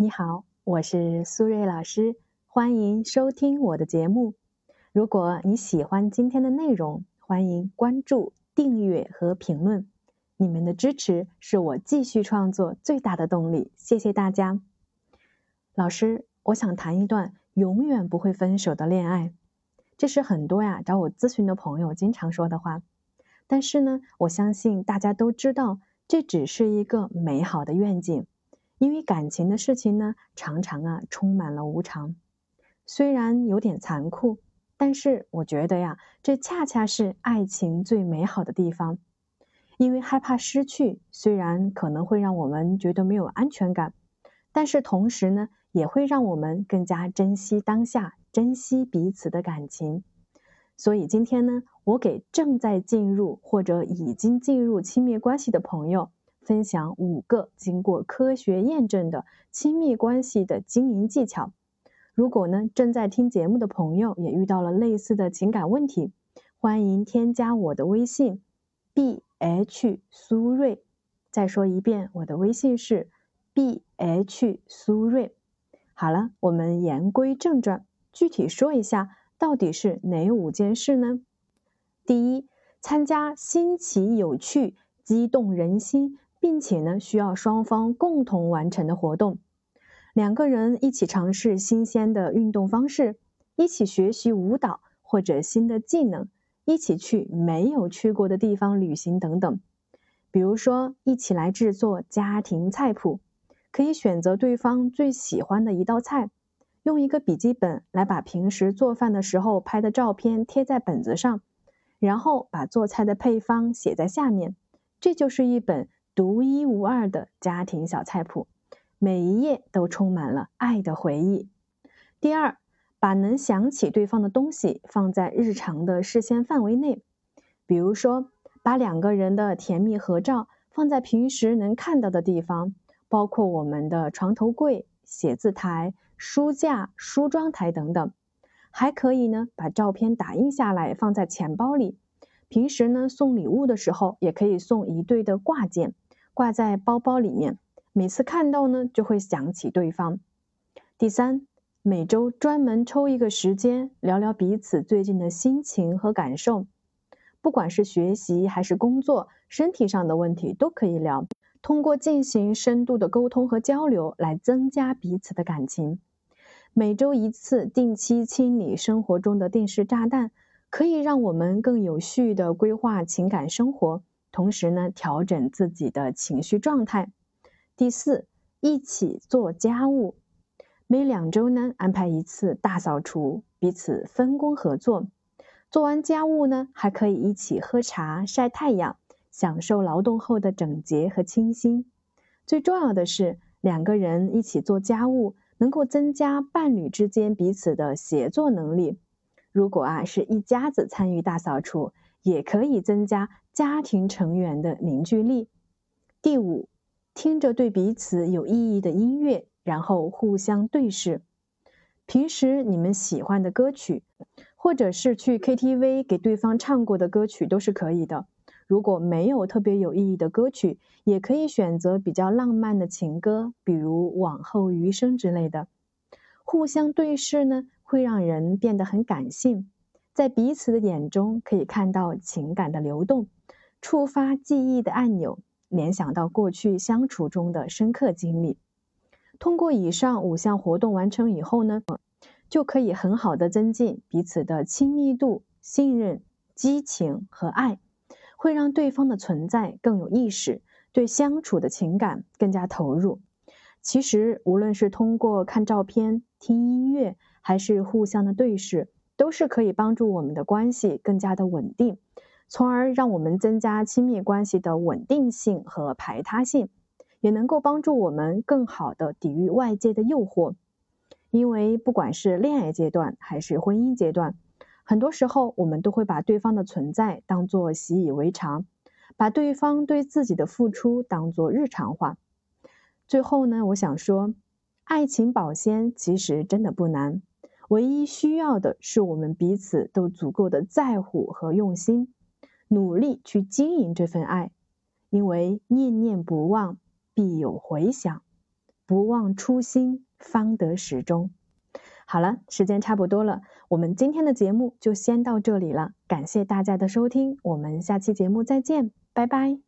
你好，我是苏瑞老师，欢迎收听我的节目。如果你喜欢今天的内容，欢迎关注、订阅和评论。你们的支持是我继续创作最大的动力，谢谢大家。老师，我想谈一段永远不会分手的恋爱，这是很多呀找我咨询的朋友经常说的话。但是呢，我相信大家都知道，这只是一个美好的愿景。因为感情的事情呢，常常啊充满了无常，虽然有点残酷，但是我觉得呀，这恰恰是爱情最美好的地方。因为害怕失去，虽然可能会让我们觉得没有安全感，但是同时呢，也会让我们更加珍惜当下，珍惜彼此的感情。所以今天呢，我给正在进入或者已经进入亲密关系的朋友。分享五个经过科学验证的亲密关系的经营技巧。如果呢正在听节目的朋友也遇到了类似的情感问题，欢迎添加我的微信 b h 苏瑞。再说一遍，我的微信是 b h 苏瑞。好了，我们言归正传，具体说一下到底是哪五件事呢？第一，参加新奇有趣、激动人心。并且呢，需要双方共同完成的活动，两个人一起尝试新鲜的运动方式，一起学习舞蹈或者新的技能，一起去没有去过的地方旅行等等。比如说，一起来制作家庭菜谱，可以选择对方最喜欢的一道菜，用一个笔记本来把平时做饭的时候拍的照片贴在本子上，然后把做菜的配方写在下面，这就是一本。独一无二的家庭小菜谱，每一页都充满了爱的回忆。第二，把能想起对方的东西放在日常的视线范围内，比如说，把两个人的甜蜜合照放在平时能看到的地方，包括我们的床头柜、写字台、书架、梳妆台等等。还可以呢，把照片打印下来放在钱包里。平时呢，送礼物的时候也可以送一对的挂件。挂在包包里面，每次看到呢，就会想起对方。第三，每周专门抽一个时间聊聊彼此最近的心情和感受，不管是学习还是工作，身体上的问题都可以聊。通过进行深度的沟通和交流，来增加彼此的感情。每周一次定期清理生活中的定时炸弹，可以让我们更有序的规划情感生活。同时呢，调整自己的情绪状态。第四，一起做家务，每两周呢安排一次大扫除，彼此分工合作。做完家务呢，还可以一起喝茶、晒太阳，享受劳动后的整洁和清新。最重要的是，两个人一起做家务，能够增加伴侣之间彼此的协作能力。如果啊是一家子参与大扫除。也可以增加家庭成员的凝聚力。第五，听着对彼此有意义的音乐，然后互相对视。平时你们喜欢的歌曲，或者是去 KTV 给对方唱过的歌曲都是可以的。如果没有特别有意义的歌曲，也可以选择比较浪漫的情歌，比如《往后余生》之类的。互相对视呢，会让人变得很感性。在彼此的眼中，可以看到情感的流动，触发记忆的按钮，联想到过去相处中的深刻经历。通过以上五项活动完成以后呢，就可以很好的增进彼此的亲密度、信任、激情和爱，会让对方的存在更有意识，对相处的情感更加投入。其实，无论是通过看照片、听音乐，还是互相的对视。都是可以帮助我们的关系更加的稳定，从而让我们增加亲密关系的稳定性和排他性，也能够帮助我们更好的抵御外界的诱惑。因为不管是恋爱阶段还是婚姻阶段，很多时候我们都会把对方的存在当做习以为常，把对方对自己的付出当做日常化。最后呢，我想说，爱情保鲜其实真的不难。唯一需要的是我们彼此都足够的在乎和用心，努力去经营这份爱，因为念念不忘必有回响。不忘初心，方得始终。好了，时间差不多了，我们今天的节目就先到这里了。感谢大家的收听，我们下期节目再见，拜拜。